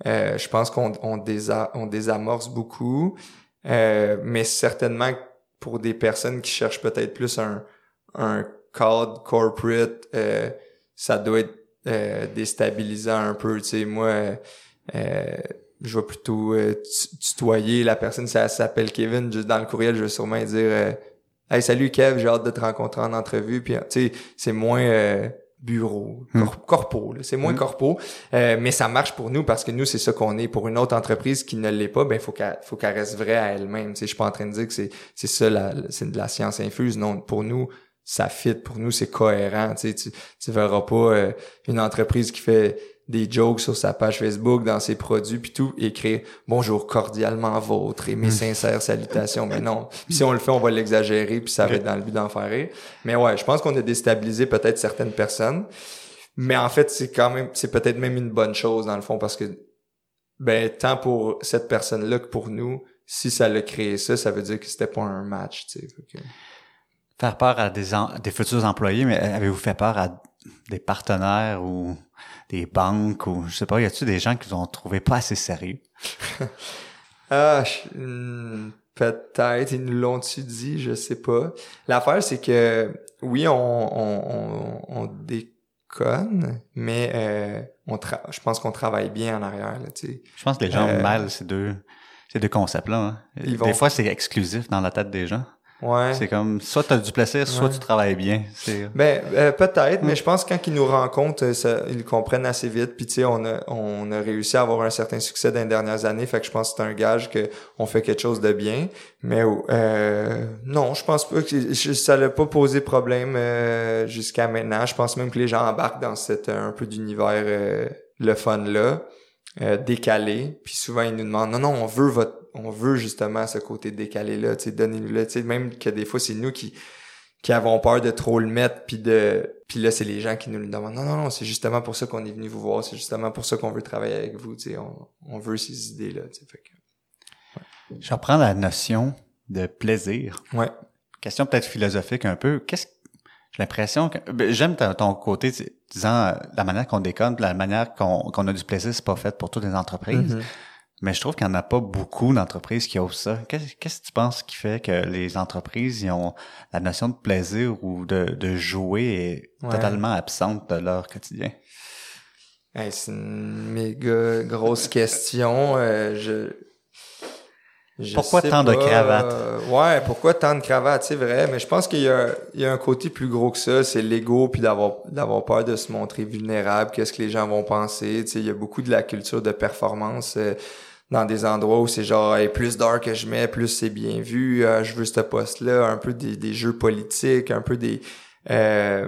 euh, je pense qu'on on, désa- on désamorce beaucoup, euh, mais certainement pour des personnes qui cherchent peut-être plus un un cadre corporate, euh, ça doit être euh, déstabilisant un peu. Tu sais, moi, euh, je vais plutôt tu- tutoyer la personne elle s'appelle Kevin. Juste dans le courriel, je vais sûrement dire Hey, salut Kev, j'ai hâte de te rencontrer en entrevue. Puis, tu sais, c'est moins euh, bureau, cor- corpo, c'est moins Hmm. corpo. Euh, mais ça marche pour nous parce que nous, c'est ça qu'on est. Pour une autre entreprise qui ne l'est pas, ben faut qu'elle faut qu'elle reste vraie à elle-même. Tu sais, je suis pas en train de dire que c'est c'est ça, la- c'est de la science infuse. Non, pour nous, ça fit. Pour nous, c'est cohérent. Tu sais, tu, tu verras pas euh, une entreprise qui fait des jokes sur sa page Facebook, dans ses produits, puis tout, écrire « Bonjour cordialement vôtre et mes Hmm. sincères salutations ». Mais non, Puis si on le fait, on va l'exagérer, puis ça va être dans le but d'en faire rire. Mais ouais, je pense qu'on a déstabilisé peut-être certaines personnes. Mais en fait, c'est quand même, c'est peut-être même une bonne chose dans le fond, parce que ben tant pour cette personne-là que pour nous, si ça l'a créé ça, ça veut dire que c'était pas un match, tu sais. Faire peur à des, en- des futurs employés, mais avez-vous fait peur à des partenaires ou des banques ou je sais pas, y a-tu des gens qui vous ont trouvé pas assez sérieux? Ah, hmm, peut-être, ils nous l'ont-tu dit, je sais pas. L'affaire, c'est que, oui, on, on, on, on déconne, mais euh, on tra- je pense qu'on travaille bien en arrière, là. Je pense que les gens Euh, mêlent ces deux, ces deux concepts-là. hein. Des vont- fois, c'est exclusif dans la tête des gens. Ouais. C'est comme, soit tu as du plaisir, soit Ouais. tu travailles bien. Ben euh, peut-être, Mm. mais je pense que quand ils nous rencontrent, euh, ça, ils comprennent assez vite. Puis tu sais, on a on a réussi à avoir un certain succès dans les dernières années, fait que je pense que c'est un gage que on fait quelque chose de bien. Mais euh, non, je pense pas que ça l'a pas posé problème euh, jusqu'à maintenant. Je pense même que les gens embarquent dans cette euh, un peu d'univers euh, le fun là, euh, décalé. Puis souvent ils nous demandent non non, on veut votre on veut justement ce côté décalé là, tu sais donnez-nous-le, tu sais même que des fois c'est nous qui qui avons peur de trop le mettre puis de puis là c'est les gens qui nous le demandent non non non c'est justement pour ça qu'on est venu vous voir c'est justement pour ça qu'on veut travailler avec vous tu sais on, on veut ces idées là tu sais fait que Je reprends la notion de plaisir. ouais Question peut-être philosophique un peu. Qu'est-ce j'ai l'impression que ben, j'aime ton côté disant euh, la manière qu'on déconne, la manière qu'on qu'on a du plaisir, c'est pas fait pour toutes les entreprises. Mhm. Mais je trouve qu'il n'y en a pas beaucoup d'entreprises qui osent ça. Qu'est-ce qu'est-ce que tu penses qui fait que les entreprises ils ont la notion de plaisir ou de, de jouer est Ouais. totalement absente de leur quotidien? Hey, c'est une méga grosse question euh, je je Pourquoi tant de cravates? euh, ouais, pourquoi tant de cravates, c'est vrai, mais je pense qu'il y a, il y a un côté plus gros que ça, c'est l'ego puis d'avoir d'avoir peur de se montrer vulnérable, qu'est-ce que les gens vont penser, tu sais, il y a beaucoup de la culture de performance euh, dans des endroits où c'est genre plus d'heures que je mets, plus c'est bien vu, euh, je veux ce poste-là, un peu des, des jeux politiques, un peu des euh,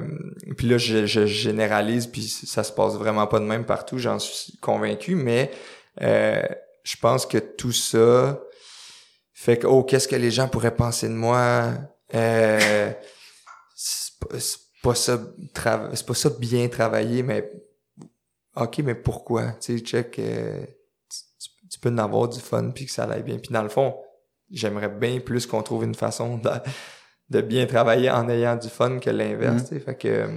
puis là je, je généralise puis ça se passe vraiment pas de même partout, j'en suis convaincu, mais euh, je pense que tout ça fait que, oh, qu'est-ce que les gens pourraient penser de moi? C'est pas, ça, c'est pas ça bien travailler, mais OK, mais pourquoi? Tu sais, check, peux en avoir du fun puis que ça aille bien. Puis dans le fond, j'aimerais bien plus qu'on trouve une façon de, de bien travailler en ayant du fun que l'inverse, Mm. sais. Fait que,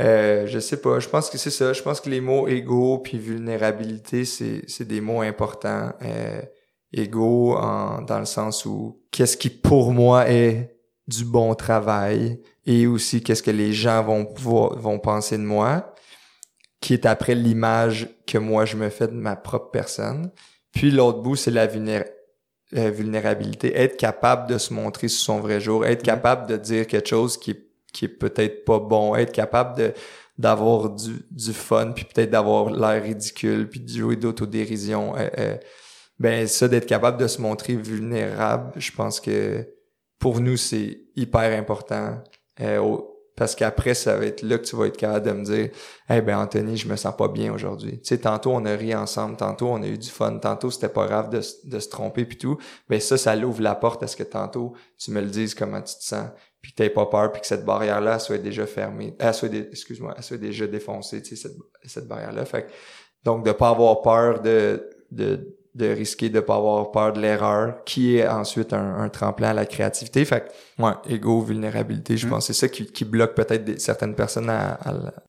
euh, je sais pas, je pense que c'est ça. Je pense que les mots égaux puis vulnérabilité, c'est, c'est des mots importants. Euh, égaux en, dans le sens où qu'est-ce qui pour moi est du bon travail et aussi qu'est-ce que les gens vont pouvoir, vont penser de moi qui est après l'image que moi je me fais de ma propre personne puis l'autre bout c'est la vulnéra- euh, vulnérabilité. Être capable de se montrer sous son vrai jour. Être capable de dire quelque chose qui est, qui est peut-être pas bon. Être capable de d'avoir du, du fun puis peut-être d'avoir l'air ridicule puis de jouer d'autodérision. Euh, euh, ben ça d'être capable de se montrer vulnérable je pense que pour nous c'est hyper important euh, au- parce qu'après ça va être là que tu vas être capable de me dire eh ben Anthony je me sens pas bien aujourd'hui tu sais tantôt on a ri ensemble tantôt on a eu du fun tantôt c'était pas grave de, de se tromper puis tout. Ben ça ça l'ouvre la porte à ce que tantôt tu me le dises comment tu te sens puis que t'aies pas peur, puis que cette barrière-là soit déjà fermée, elle soit, excuse-moi, elle soit déjà défoncée, tu sais, cette, cette barrière-là. Fait que, donc, de pas avoir peur de, de, de risquer de pas avoir peur de l'erreur, qui est ensuite un, un, tremplin à la créativité. Fait que, ouais, ego, vulnérabilité, je mm. pense que c'est ça qui, qui bloque peut-être certaines personnes à,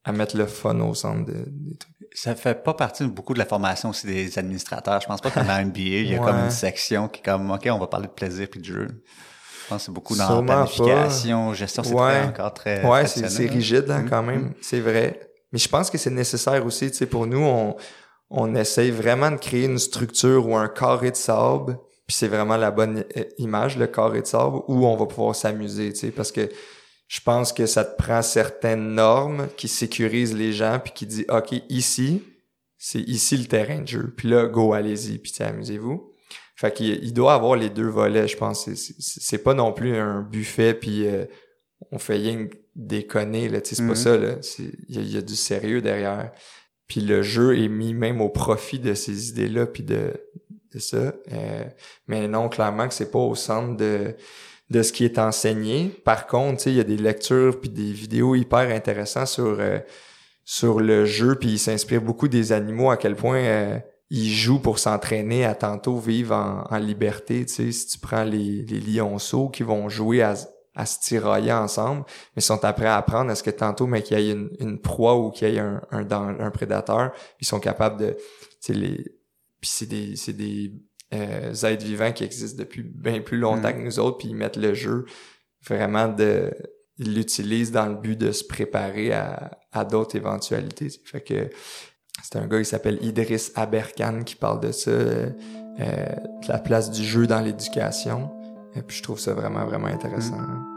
à, mettre le fun au centre de, des trucs. Ça fait pas partie de beaucoup de la formation aussi des administrateurs. Je pense pas qu'en MBA, il y a comme une section qui est comme, OK, on va parler de plaisir puis de jeu. Je pense que c'est beaucoup dans la planification, gestion, c'est encore très Ouais, c'est rigide hein, quand même, mm. c'est vrai. Mais je pense que c'est nécessaire aussi, tu sais, pour nous, on on essaye vraiment de créer une structure ou un carré de sable, puis c'est vraiment la bonne image, le carré de sable, où on va pouvoir s'amuser, tu sais, parce que je pense que ça te prend certaines normes qui sécurisent les gens, puis qui dit, OK, ici, c'est ici le terrain de jeu. Puis là, go, allez-y, puis amusez-vous. Fait qu'il il doit avoir les deux volets, je pense. C'est pas non plus un buffet, puis euh, on fait rien déconner, là, tu sais, c'est pas mm-hmm. ça, là. Il y, a du sérieux derrière. Puis le jeu est mis même au profit de ces idées-là, puis de, de ça. Euh, mais non, clairement que c'est pas au centre de de ce qui est enseigné. Par contre, il y a des lectures puis des vidéos hyper intéressantes sur euh, sur le jeu, puis il s'inspire beaucoup des animaux, à quel point euh, ils jouent pour s'entraîner à tantôt vivre en, en liberté. Tu sais, si tu prends les, les lionceaux qui vont jouer à, à se tirailler ensemble, mais sont après à apprendre à ce que tantôt, mais qu'il y ait une, une proie ou qu'il y ait un, un, un, prédateur, ils sont capables de, les, puis c'est des, c'est des euh, êtres vivants qui existent depuis bien plus longtemps mm. que nous autres, puis ils mettent le jeu vraiment de, ils l'utilisent dans le but de se préparer à, à d'autres éventualités. Fait que c'est un gars qui s'appelle Idriss Aberkan qui parle de ça, euh, de la place du jeu dans l'éducation. Et puis je trouve ça vraiment, vraiment intéressant. Mm.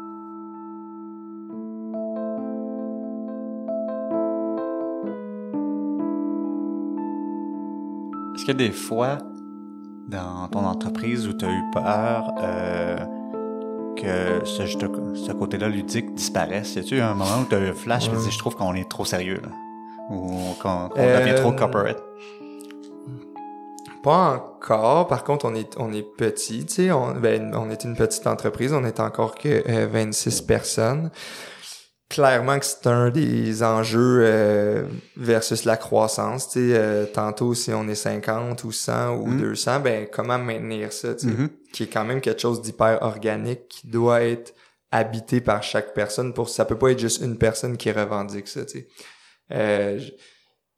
Est-ce qu'il y a des fois dans ton entreprise où tu as eu peur euh, que ce, ce côté-là ludique disparaisse? Y a-tu un moment où tu as eu un flash et dit je trouve qu'on est trop sérieux là? Ou qu'on devient trop euh, corporate? Pas encore. Par contre, on est, on est petit, tu sais. On, ben, on est une petite entreprise. On est encore que 26 euh, personnes. Clairement que c'est un des enjeux euh, versus la croissance. Tu sais, euh, tantôt, si on est 50 ou 100 ou 200, mm. ben comment maintenir ça, tu sais, mm-hmm. qui est quand même quelque chose d'hyper organique qui doit être habité par chaque personne. Pour ça peut pas être juste une personne qui revendique ça, tu sais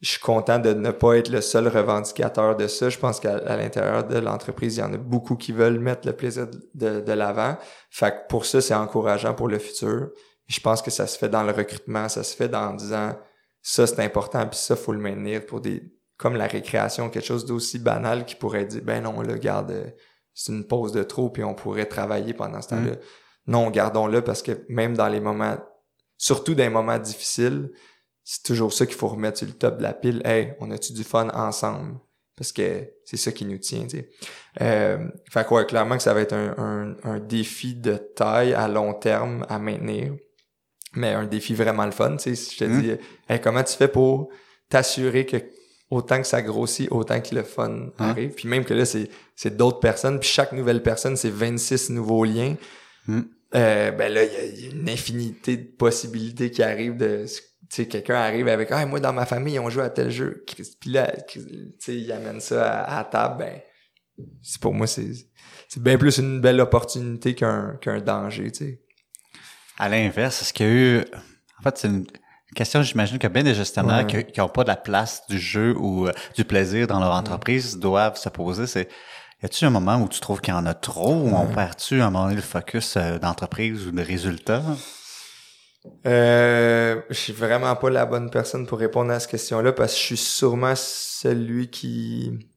je suis content de ne pas être le seul revendicateur de ça. Je pense qu'à l'intérieur de l'entreprise, il y en a beaucoup qui veulent mettre le plaisir de, de l'avant. Fait que pour ça, c'est encourageant pour le futur. Je pense que ça se fait dans le recrutement, ça se fait dans disant ça c'est important, puis ça faut le maintenir pour des comme la récréation, quelque chose d'aussi banal qui pourrait dire ben non, là, garde, c'est une pause de trop, puis on pourrait travailler pendant ce temps-là. Mm. Non, gardons-le parce que même dans les moments, surtout dans les moments difficiles, c'est toujours ça qu'il faut remettre sur le top de la pile. Hey, on a-tu du fun ensemble? Parce que c'est ça qui nous tient, tu sais. Euh, fait quoi, clairement que ça va être un, un, défi de taille à long terme à maintenir. Mais un défi vraiment le fun, tu sais. Si je te mmh. dis, hey, comment tu fais pour t'assurer que autant que ça grossit, autant que le fun mmh. arrive? Puis même que là, c'est, c'est d'autres personnes. Puis chaque nouvelle personne, c'est 26 nouveaux liens. Mmh. Euh, ben là, il y, y, a une infinité de possibilités qui arrivent de tu sais, quelqu'un arrive avec Ah, moi dans ma famille, on joue à tel jeu. Puis là, tu sais, il amène ça à, table, ben c'est pour moi, c'est c'est bien plus une belle opportunité qu'un qu'un danger, tu sais. À l'inverse, est-ce qu'il y a eu. En fait, c'est une question, j'imagine que bien des gestionnaires qui n'ont pas de la place du jeu ou euh, du plaisir dans leur entreprise doivent se poser. C'est y a-tu un moment où tu trouves qu'il y en a trop, ou on perd-tu à un moment donné le focus euh, d'entreprise ou de résultats? Euh, je suis vraiment pas la bonne personne pour répondre à cette question-là parce que je suis sûrement celui qui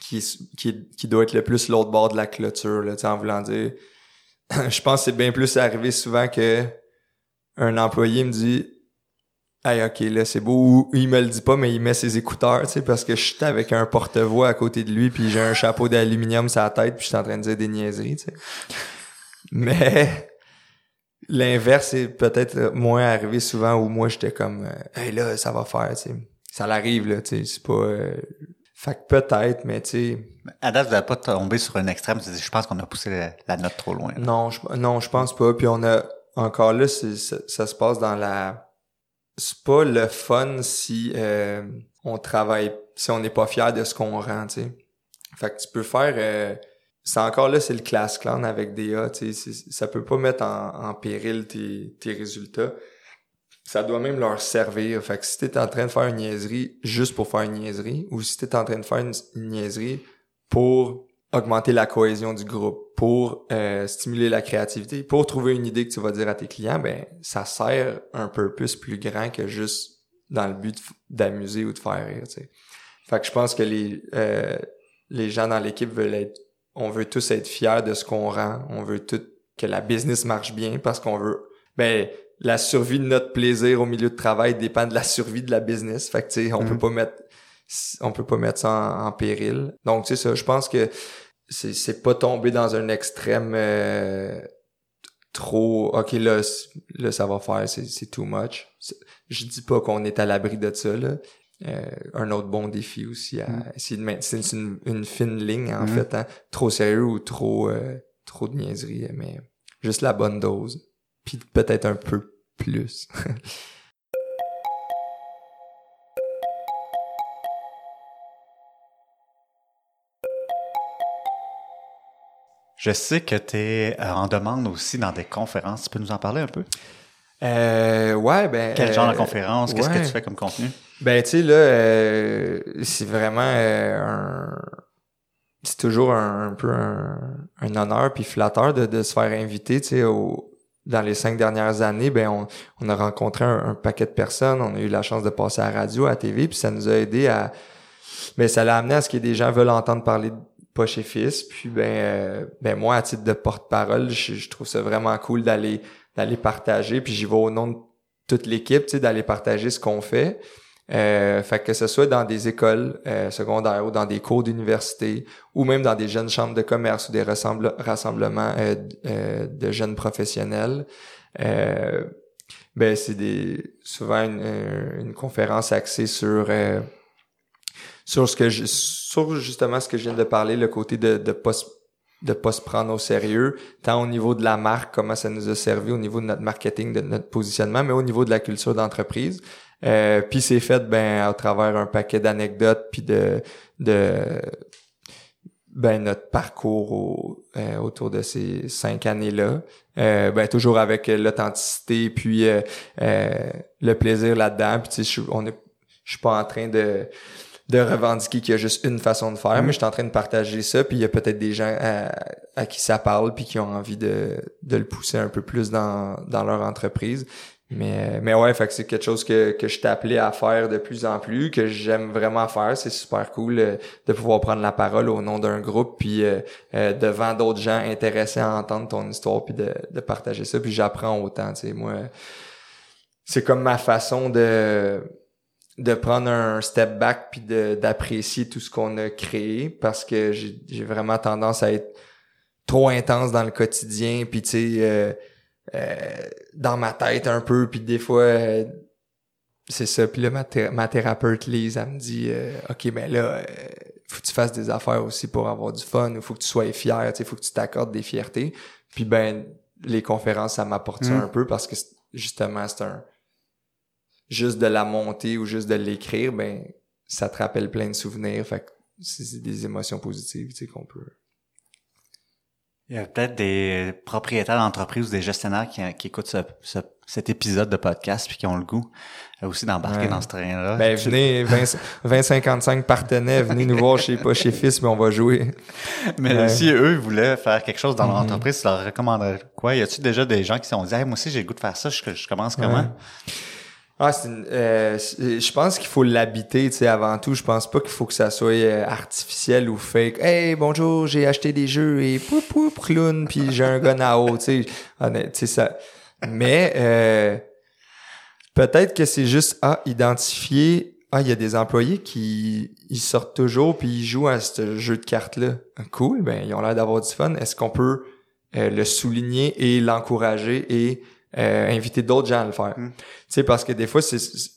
qui, qui, doit être le plus l'autre bord de la clôture, là, en voulant dire. je pense que c'est bien plus arrivé souvent que un employé me dit Hey, ok, là, c'est beau. Ou il me le dit pas, mais il met ses écouteurs, tu sais, parce que je suis avec un porte-voix à côté de lui, puis j'ai un chapeau d'aluminium sur la tête, puis je suis en train de dire des niaiseries, tu sais. Mais L'inverse est peut-être moins arrivé souvent où moi j'étais comme euh, hey là ça va faire tu sais. Ça l'arrive là tu sais c'est pas euh... fait que peut-être mais tu sais. À date vous n'avez pas tombé sur un extrême je pense qu'on a poussé la, note trop loin non je non je pense pas puis on a encore là, ça, ça se passe dans la... C'est pas le fun si euh, on travaille, si on n'est pas fier de ce qu'on rend, tu sais. Fait que tu peux faire... euh, c'est encore là, c'est le class clan avec sais. c'est- Ça peut pas mettre en, en péril tes, tes résultats. Ça doit même leur servir. Fait que si t'es en train de faire une niaiserie juste pour faire une niaiserie, ou si t'es en train de faire une, niaiserie pour augmenter la cohésion du groupe, pour euh, stimuler la créativité, pour trouver une idée que tu vas dire à tes clients, ben ça sert un purpose plus grand que juste dans le but d'amuser ou de faire rire. Tu sais. Fait que je pense que les euh, les gens dans l'équipe veulent être, on veut tous être fiers de ce qu'on rend, on veut tout que la business marche bien parce qu'on veut, ben la survie de notre plaisir au milieu de travail dépend de la survie de la business. Fait que tu sais, on Mhm. peut pas mettre on peut pas mettre ça en, en péril. Donc, tu sais, ça, je pense que c'est, c'est pas tomber dans un extrême euh, trop, ok, là, là, ça va faire, c'est, c'est too much. C'est- Je dis pas qu'on est à l'abri de ça, là. Euh, un autre bon défi aussi à Mm. essayer de maintenir. C'est une, une fine ligne, en Mm. fait, hein. Trop sérieux ou trop, euh, trop de niaiserie, mais juste la bonne dose. Puis peut-être un peu plus. Je sais que tu es en demande aussi dans des conférences. Tu peux nous en parler un peu? Euh, ouais, ben. Quel genre de euh, conférence? Qu'est-ce que tu fais comme contenu? Ben, tu sais, là, euh, c'est vraiment euh, un... C'est toujours un, un peu un, un honneur puis flatteur de, de se faire inviter, tu sais, au... Dans les cinq dernières années, ben on, on a rencontré un, un paquet de personnes, on a eu la chance de passer à la radio, à la TV, puis ça nous a aidé à... Ben, ça l'a amené à ce que des gens veulent entendre parler de Poche et Fils, puis ben, euh, ben moi, à titre de porte-parole, je, je trouve ça vraiment cool d'aller d'aller partager, puis j'y vais au nom de toute l'équipe, tu sais, d'aller partager ce qu'on fait. Euh, fait que ce soit dans des écoles euh, secondaires ou dans des cours d'université ou même dans des jeunes chambres de commerce ou des rassemble- rassemblements euh, euh, de jeunes professionnels. Euh, ben c'est des souvent une, euh, une conférence axée sur sur ce que je, sur justement ce que je viens de parler, le côté de de se- de pas se prendre au sérieux, tant au niveau de la marque, comment ça nous a servi, au niveau de notre marketing, de notre positionnement, mais au niveau de la culture d'entreprise. Euh, puis c'est fait ben à travers un paquet d'anecdotes puis de de ben notre parcours au- euh, autour de ces cinq années-là. Euh, ben toujours avec euh, l'authenticité puis euh, euh, le plaisir là-dedans. Puis tu sais, je on est, je suis pas en train de de revendiquer qu'il y a juste une façon de faire, mais je suis en train de partager ça, puis il y a peut-être des gens à, à qui ça parle, puis qui ont envie de, de le pousser un peu plus dans, dans leur entreprise. Mais, mais ouais, fait que c'est quelque chose que, que je appelé à faire de plus en plus, que j'aime vraiment faire. C'est super cool euh, de pouvoir prendre la parole au nom d'un groupe, puis euh, euh, devant d'autres gens intéressés à entendre ton histoire, puis de, de partager ça. Puis j'apprends autant, tu sais, moi. C'est comme ma façon de de prendre un step back puis de d'apprécier tout ce qu'on a créé parce que j'ai j'ai vraiment tendance à être trop intense dans le quotidien puis tu sais euh, euh, dans ma tête un peu puis des fois euh, c'est ça puis là ma, thé- ma thérapeute Lise elle me dit euh, ok ben là euh, faut que tu fasses des affaires aussi pour avoir du fun ou faut que tu sois fier tu sais faut que tu t'accordes des fiertés puis ben les conférences ça m'apporte ça Mm. un peu parce que justement c'est un juste de la monter ou juste de l'écrire ben ça te rappelle plein de souvenirs fait que c'est des émotions positives tu sais qu'on peut Il y a peut-être des propriétaires d'entreprises ou des gestionnaires qui, qui écoutent ce- ce- cet épisode de podcast puis qui ont le goût euh, aussi d'embarquer Ouais. dans ce train-là. Ben, venez, 20 20-55 partenaires, venez nous voir chez pas chez Fils, mais on va jouer. Mais Ouais. si eux voulaient faire quelque chose dans leur Mhm. entreprise, tu leur recommanderais quoi? Y a-tu déjà des gens qui se sont dit, hey, moi aussi j'ai le goût de faire ça, je, je commence comment? Ouais. Ah, une- euh, je pense qu'il faut l'habiter, tu sais, avant tout. Je pense pas qu'il faut que ça soit euh, artificiel ou fake. Hey, bonjour, j'ai acheté des jeux et poup, poup, clown, puis j'ai un gun à eau, tu sais. Sais, ça. Mais, euh, peut-être que c'est juste, ah, identifier, ah, il y a des employés qui, ils sortent toujours puis ils jouent à ce jeu de cartes-là. Ah, Cool, ben, ils ont l'air d'avoir du fun. Est-ce qu'on peut euh, le souligner et l'encourager et euh, inviter d'autres gens à le faire? Mm. Tu sais, parce que des fois, c'est c'est-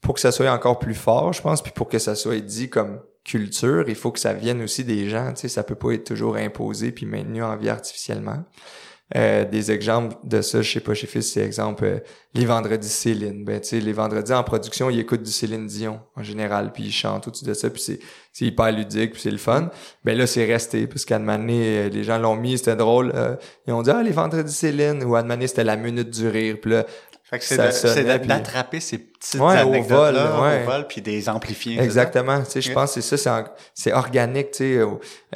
pour que ça soit encore plus fort, je pense, puis pour que ça soit dit comme culture, il faut que ça vienne aussi des gens. Tu sais, ça peut pas être toujours imposé puis maintenu en vie artificiellement. Euh, des exemples de ça, je sais pas chez Fils, c'est exemple euh, les vendredis Céline. Ben tu sais, les vendredis en production, ils écoutent du Céline Dion en général, puis ils chantent au-dessus de ça, puis c'est c'est hyper ludique, puis c'est le fun. Ben là, c'est resté parce qu'à euh, les gens l'ont mis, c'était drôle. Euh, ils ont dit ah les vendredis Céline ou à c'était la minute du rire, puis là fait que c'est d'attraper ces petites ouais, anecdotes là, au vol, puis des amplifier. Exactement. Tu sais, je pense que c'est ça, c'est organique. Tu sais,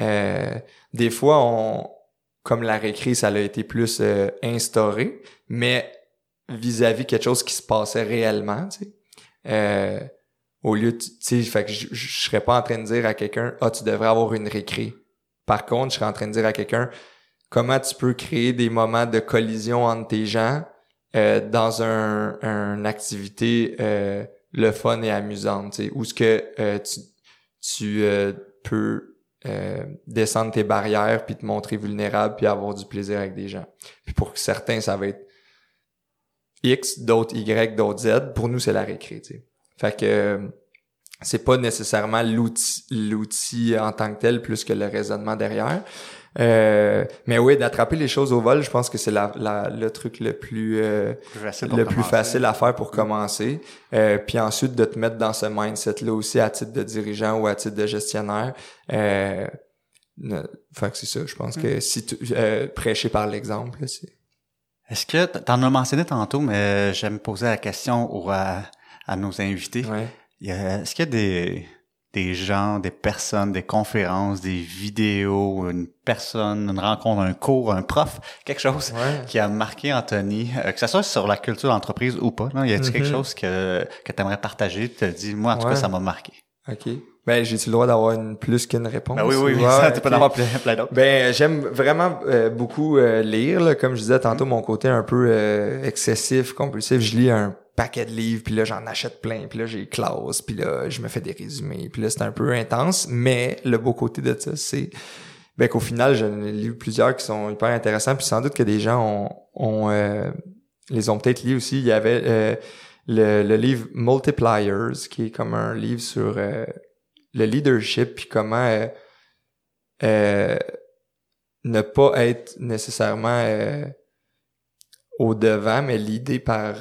euh, des fois, on, comme la récré, ça a été plus euh, instauré, mais vis-à-vis quelque chose qui se passait réellement. Tu sais, euh, au lieu, de, tu sais, fait que je, je serais pas en train de dire à quelqu'un, ah, tu devrais avoir une récré. Par contre, je serais en train de dire à quelqu'un, comment tu peux créer des moments de collision entre tes gens euh, dans un, une activité euh, le fun et amusante, où ce que euh, tu, tu peux descendre tes barrières puis te montrer vulnérable puis avoir du plaisir avec des gens. Pour certains, ça va être X, d'autres Y, d'autres Z. Pour nous, c'est la récré, sais. Fait que c'est pas nécessairement l'outil l'outil en tant que tel plus que le raisonnement derrière. Euh, mais oui, d'attraper les choses au vol, je pense que c'est la, le truc le plus, euh, le plus facile à faire pour commencer. Euh, puis ensuite de te mettre dans ce mindset-là aussi à titre de dirigeant ou à titre de gestionnaire. Euh, fait que c'est ça. Je pense que si tu euh, prêcher par l'exemple, c'est. Est-ce que t'en as mentionné tantôt, mais j'aime poser la question à, à nos invités. Ouais. Est-ce qu'il y a des des gens, des personnes, des conférences, des vidéos, une personne, une rencontre, un cours, un prof, quelque chose qui a marqué Anthony, euh, que ce soit sur la culture d'entreprise ou pas. Non? Y a-t-il quelque mm-hmm. chose que, que tu aimerais partager? Tu te dis, moi, en tout cas, ça m'a marqué? OK. Ben, j'ai-tu le droit d'avoir une plus qu'une réponse? Ben oui, oui, oui. ça, tu peux en avoir plein, plein d'autres. Ben, j'aime vraiment euh, beaucoup euh, lire, là. Comme je disais tantôt, mon côté un peu excessif, compulsif. Je lis un paquet de livres, puis là, j'en achète plein, puis là, j'ai classe, puis là, je me fais des résumés, puis là, c'est un peu intense, mais le beau côté de ça, c'est ben, qu'au final, j'en ai lu plusieurs qui sont hyper intéressants, puis sans doute que des gens ont, euh, les ont peut-être lus aussi. Il y avait euh, le, livre Multipliers, qui est comme un livre sur euh, le leadership, puis comment ne pas être nécessairement au devant, mais l'idée par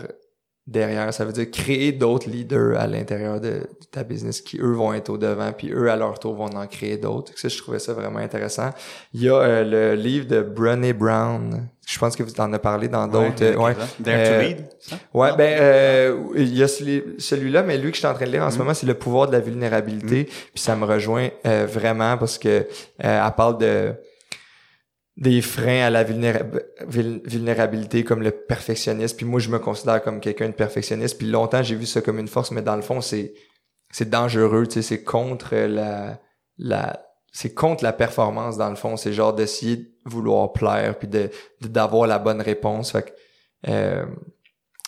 derrière. Ça veut dire créer d'autres leaders à l'intérieur de, ta business qui, eux, vont être au devant, puis eux, à leur tour, vont en créer d'autres. Ça, je trouvais ça vraiment intéressant. Il y a euh, le livre de Brené Brown. Je pense que vous en avez parlé dans d'autres. Ouais, ouais. Dare to euh, lead, Ouais, ben euh, il y a celui-là, mais lui que je suis en train de lire en ce mm-hmm. moment, c'est le pouvoir de la vulnérabilité. Mm-hmm. Puis ça me rejoint vraiment parce que elle parle de des freins à la vulnérabilité comme le perfectionnisme. Puis moi, je me considère comme quelqu'un de perfectionniste. Puis longtemps, j'ai vu ça comme une force, mais dans le fond, c'est c'est dangereux. Tu sais, c'est contre la la c'est contre la performance dans le fond. C'est genre d'essayer de vouloir plaire puis de d'avoir la bonne réponse. Fait que euh,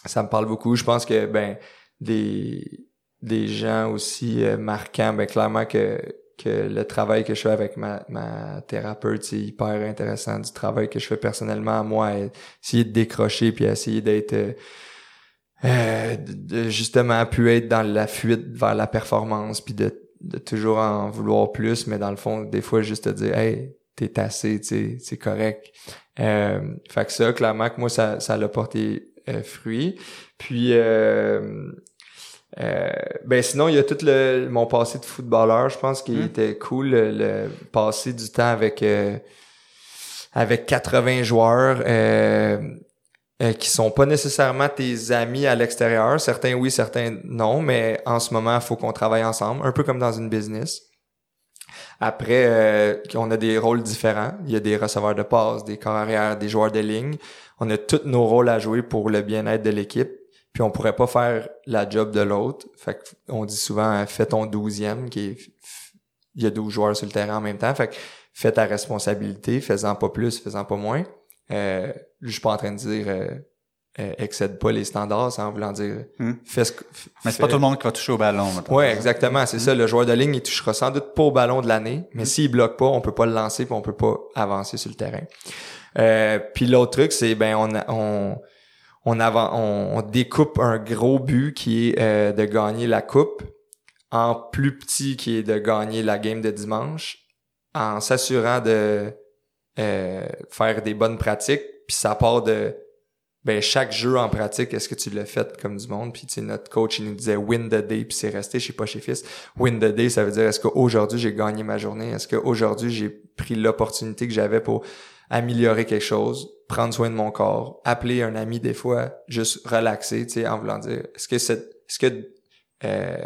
ça me parle beaucoup. Je pense que ben des des gens aussi euh, marquants, ben clairement que que le travail que je fais avec ma, ma thérapeute, c'est hyper intéressant. Du travail que je fais personnellement, moi, essayer de décrocher puis essayer d'être euh, euh, de, justement pu être dans la fuite vers la performance puis de, de toujours en vouloir plus, mais dans le fond, des fois juste te dire Hey, t'es assez, tu c'est correct. Euh, fait que ça, clairement que moi, ça, ça l'a porté euh, fruit. Puis euh, euh, ben sinon, il y a tout le mon passé de footballeur, je pense qu'il hmm. était cool le, passer du temps avec euh, avec 80 joueurs euh, euh, qui sont pas nécessairement tes amis à l'extérieur. Certains oui, certains non, mais en ce moment, il faut qu'on travaille ensemble, un peu comme dans une business. Après, on a des rôles différents. Il y a des receveurs de passe, des carrières, des joueurs de ligne. On a tous nos rôles à jouer pour le bien-être de l'équipe puis on pourrait pas faire la job de l'autre. Fait on dit souvent fais ton douzième qui est il y a 12 joueurs sur le terrain en même temps. Fait que fais ta responsabilité, fais-en pas plus, fais-en pas moins. Euh, je suis pas en train de dire euh, euh, excède pas les standards, ça en voulant dire hmm. fais ce Mais c'est pas tout le monde qui va toucher au ballon. Ouais, exactement, c'est ça. Le joueur de ligne, il touchera sans doute pas au ballon de l'année, mais hmm. s'il bloque pas, on peut pas le lancer, puis on peut pas avancer sur le terrain. Euh, puis l'autre truc, c'est ben on, on on, découpe un gros but qui est euh, de gagner la coupe en plus petit qui est de gagner la game de dimanche en s'assurant de euh, faire des bonnes pratiques puis ça part de ben chaque jeu en pratique, est-ce que tu l'as fait comme du monde? Puis tu sais, notre coach, il nous disait win the day, puis c'est resté chez pas chez fils. Win the day, ça veut dire est-ce qu'aujourd'hui j'ai gagné ma journée? Est-ce qu'aujourd'hui j'ai pris l'opportunité que j'avais pour améliorer quelque chose, prendre soin de mon corps, appeler un ami des fois, juste relaxer, tu sais, en voulant dire est-ce que c'est est-ce que euh,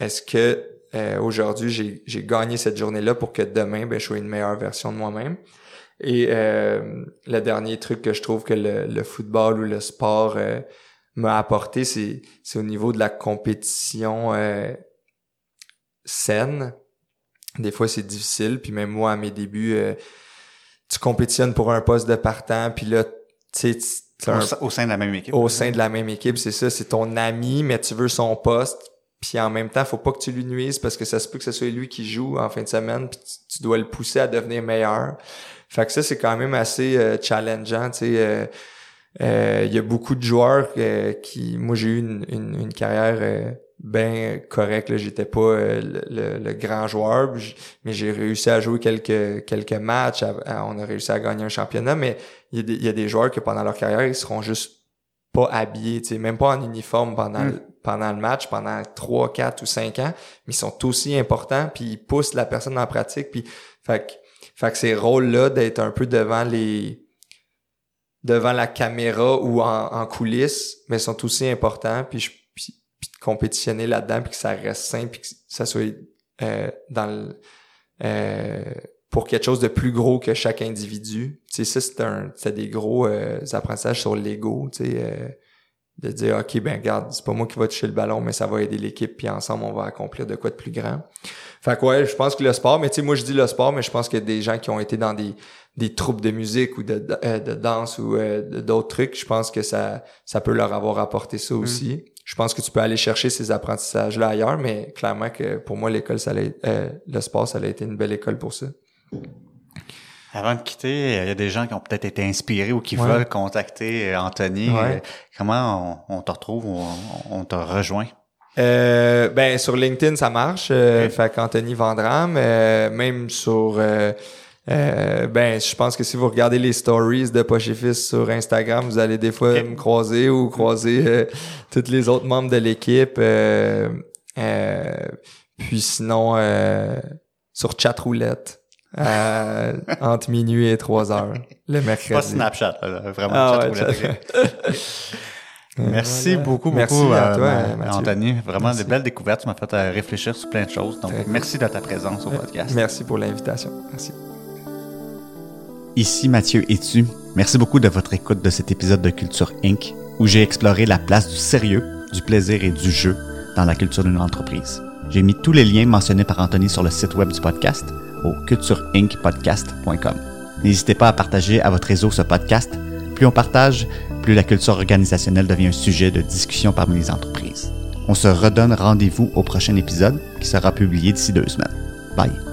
est-ce que euh, aujourd'hui j'ai, gagné cette journée-là pour que demain ben, je sois une meilleure version de moi-même? Et euh, le dernier truc que je trouve que le, football ou le sport euh, m'a apporté, c'est, au niveau de la compétition saine. Des fois, c'est difficile. Puis même moi, à mes débuts, tu compétitionnes pour un poste de partant. Puis là, tu sais... Au, sein de la même équipe. Au sein de la même équipe, c'est ça. C'est ton ami, mais tu veux son poste. Puis en même temps, faut pas que tu lui nuises parce que ça se peut que ce soit lui qui joue en fin de semaine. Puis tu dois le pousser à devenir meilleur. Fait que ça, c'est quand même assez euh, challengeant, tu sais. Euh, euh, il y a beaucoup de joueurs qui... Moi, j'ai eu une, une, carrière bien correcte. J'étais pas le, grand joueur, mais j'ai réussi à jouer quelques quelques matchs. on a réussi à gagner un championnat, mais il y, a des, joueurs que pendant leur carrière, ils seront juste pas habillés, tu sais, même pas en uniforme pendant, mm. pendant le match, pendant 3, 4 ou 5 ans, mais ils sont aussi importants, puis ils poussent la personne en pratique, puis fait que fait que ces rôles-là d'être un peu devant les devant la caméra ou en, coulisses, mais sont aussi importants. Puis, je, compétitionner là-dedans, puis que ça reste simple, puis que ça soit euh, dans le, euh, pour quelque chose de plus gros que chaque individu. Tu sais, ça, c'est un c'est des gros euh, apprentissages sur l'ego, tu sais, euh, de dire, OK, ben regarde, c'est pas moi qui va toucher le ballon, mais ça va aider l'équipe, puis ensemble, on va accomplir de quoi de plus grand. Fait que ouais, je pense que le sport, mais tu sais, moi je dis le sport, mais je pense a des gens qui ont été dans des, des troupes de musique ou de, euh, de, danse ou euh, d'autres trucs, je pense que ça, ça peut leur avoir apporté ça mm. Je pense que tu peux aller chercher ces apprentissages-là ailleurs, mais clairement que pour moi, l'école, ça euh, le sport, ça a été une belle école pour ça. Avant de quitter, il y a des gens qui ont peut-être été inspirés ou qui veulent contacter Anthony. Comment on, te retrouve ou on te rejoint? Euh, ben sur LinkedIn ça marche. Euh, Fait qu'Anthony Vandram, euh, même sur euh, euh, ben je pense que si vous regardez les stories de Poche Fils sur Instagram, vous allez des fois me croiser ou croiser tous les autres membres de l'équipe. puis sinon sur Chatroulette. entre minuit et 3 heures le mercredi. Pas Snapchat, vraiment ah, Chatroulette. Merci beaucoup, merci beaucoup, à toi, euh, Anthony. Vraiment des belles découvertes. Tu m'as fait euh, réfléchir sur plein de choses. Donc, merci de ta présence au podcast. Merci pour l'invitation. Merci. Ici Mathieu Etu. Merci beaucoup de votre écoute de cet épisode de Culture Inc. où j'ai exploré la place du sérieux, du plaisir et du jeu dans la culture d'une entreprise. J'ai mis tous les liens mentionnés par Anthony sur le site web du podcast au cultureincpodcast.com. N'hésitez pas à partager à votre réseau ce podcast. Plus on partage, plus la culture organisationnelle devient un sujet de discussion parmi les entreprises. On se redonne rendez-vous au prochain épisode qui sera publié d'ici deux semaines. Bye.